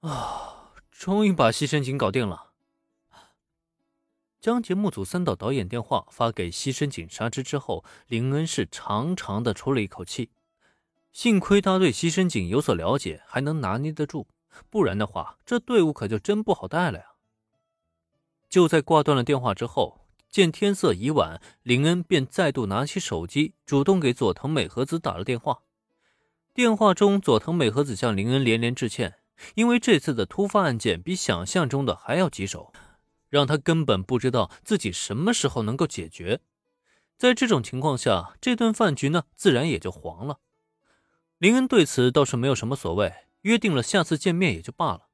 啊，终于把牺牲井搞定了。将节目组三岛导演电话发给西深井纱之之后，林恩是长长的出了一口气。幸亏他对西深井有所了解，还能拿捏得住，不然的话，这队伍可就真不好带了呀。就在挂断了电话之后，见天色已晚，林恩便再度拿起手机，主动给佐藤美和子打了电话。电话中，佐藤美和子向林恩连连致歉，因为这次的突发案件比想象中的还要棘手。让他根本不知道自己什么时候能够解决，在这种情况下，这顿饭局呢，自然也就黄了。林恩对此倒是没有什么所谓，约定了下次见面也就罢了。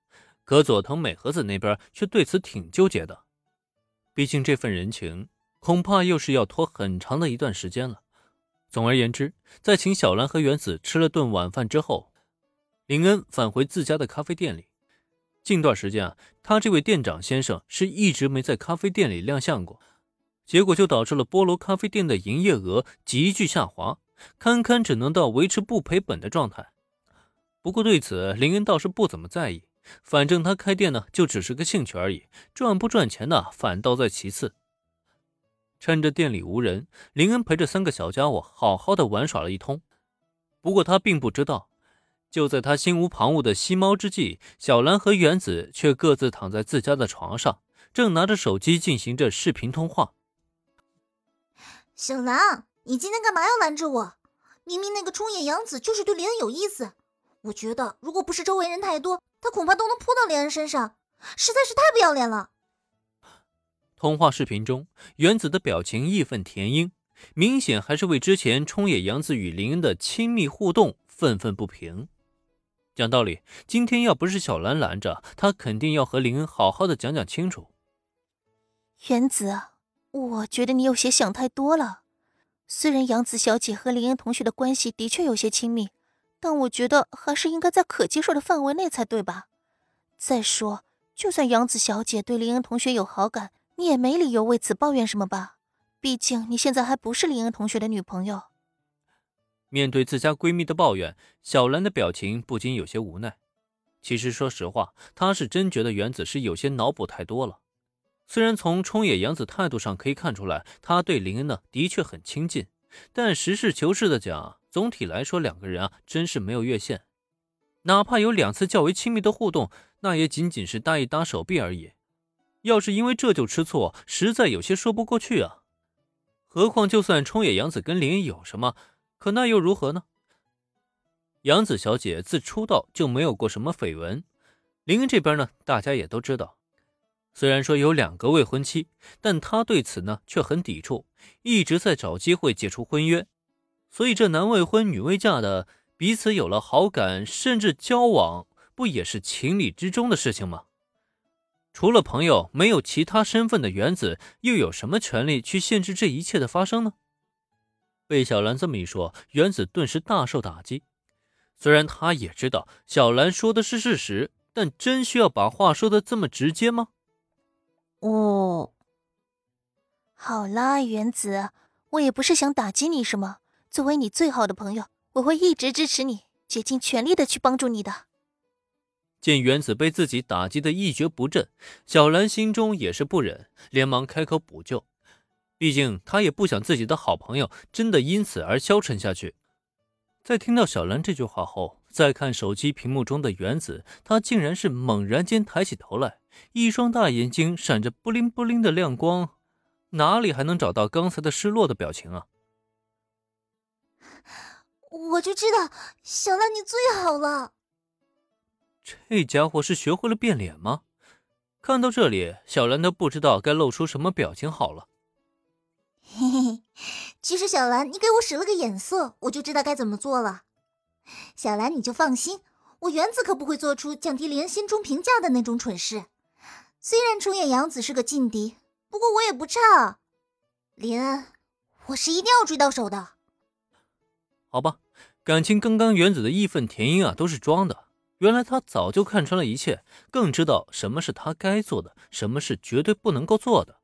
可佐藤美和子那边却对此挺纠结的，毕竟这份人情恐怕又是要拖很长的一段时间了。总而言之，在请小兰和原子吃了顿晚饭之后，林恩返回自家的咖啡店里。近段时间啊，他这位店长先生是一直没在咖啡店里亮相过，结果就导致了菠萝咖啡店的营业额急剧下滑，堪堪只能到维持不赔本的状态。不过对此，林恩倒是不怎么在意，反正他开店呢就只是个兴趣而已，赚不赚钱呢反倒在其次。趁着店里无人，林恩陪着三个小家伙好好的玩耍了一通。不过他并不知道。就在他心无旁骛的吸猫之际，小兰和原子却各自躺在自家的床上，正拿着手机进行着视频通话。小兰，你今天干嘛要拦着我？明明那个冲野洋子就是对林恩有意思，我觉得如果不是周围人太多，他恐怕都能扑到林恩身上，实在是太不要脸了。通话视频中，原子的表情义愤填膺，明显还是为之前冲野洋子与林恩的亲密互动愤愤不平。讲道理，今天要不是小兰拦着，他肯定要和林恩好好的讲讲清楚。原子，我觉得你有些想太多了。虽然杨子小姐和林恩同学的关系的确有些亲密，但我觉得还是应该在可接受的范围内才对吧？再说，就算杨子小姐对林恩同学有好感，你也没理由为此抱怨什么吧？毕竟你现在还不是林恩同学的女朋友。面对自家闺蜜的抱怨，小兰的表情不禁有些无奈。其实，说实话，她是真觉得原子是有些脑补太多了。虽然从冲野洋子态度上可以看出来，她对林恩呢的确很亲近，但实事求是的讲，总体来说，两个人啊真是没有越线。哪怕有两次较为亲密的互动，那也仅仅是搭一搭手臂而已。要是因为这就吃醋，实在有些说不过去啊。何况，就算冲野洋子跟林恩有什么，可那又如何呢？杨子小姐自出道就没有过什么绯闻，林恩这边呢，大家也都知道。虽然说有两个未婚妻，但他对此呢却很抵触，一直在找机会解除婚约。所以这男未婚女未嫁的彼此有了好感，甚至交往，不也是情理之中的事情吗？除了朋友，没有其他身份的原子，又有什么权利去限制这一切的发生呢？被小兰这么一说，原子顿时大受打击。虽然他也知道小兰说的是事实，但真需要把话说的这么直接吗？哦，好啦，原子，我也不是想打击你什么。作为你最好的朋友，我会一直支持你，竭尽全力的去帮助你的。见原子被自己打击的一蹶不振，小兰心中也是不忍，连忙开口补救。毕竟，他也不想自己的好朋友真的因此而消沉下去。在听到小兰这句话后，再看手机屏幕中的原子，他竟然是猛然间抬起头来，一双大眼睛闪着布灵布灵的亮光，哪里还能找到刚才的失落的表情啊？我就知道，小兰你最好了。这家伙是学会了变脸吗？看到这里，小兰都不知道该露出什么表情好了。嘿嘿，其实小兰，你给我使了个眼色，我就知道该怎么做了。小兰，你就放心，我原子可不会做出降低林恩心中评价的那种蠢事。虽然冲野洋子是个劲敌，不过我也不差。林恩，我是一定要追到手的。好吧，感情刚刚原子的义愤填膺啊，都是装的。原来他早就看穿了一切，更知道什么是他该做的，什么是绝对不能够做的。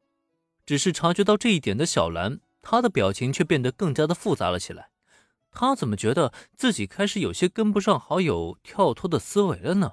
只是察觉到这一点的小兰，她的表情却变得更加的复杂了起来。她怎么觉得自己开始有些跟不上好友跳脱的思维了呢？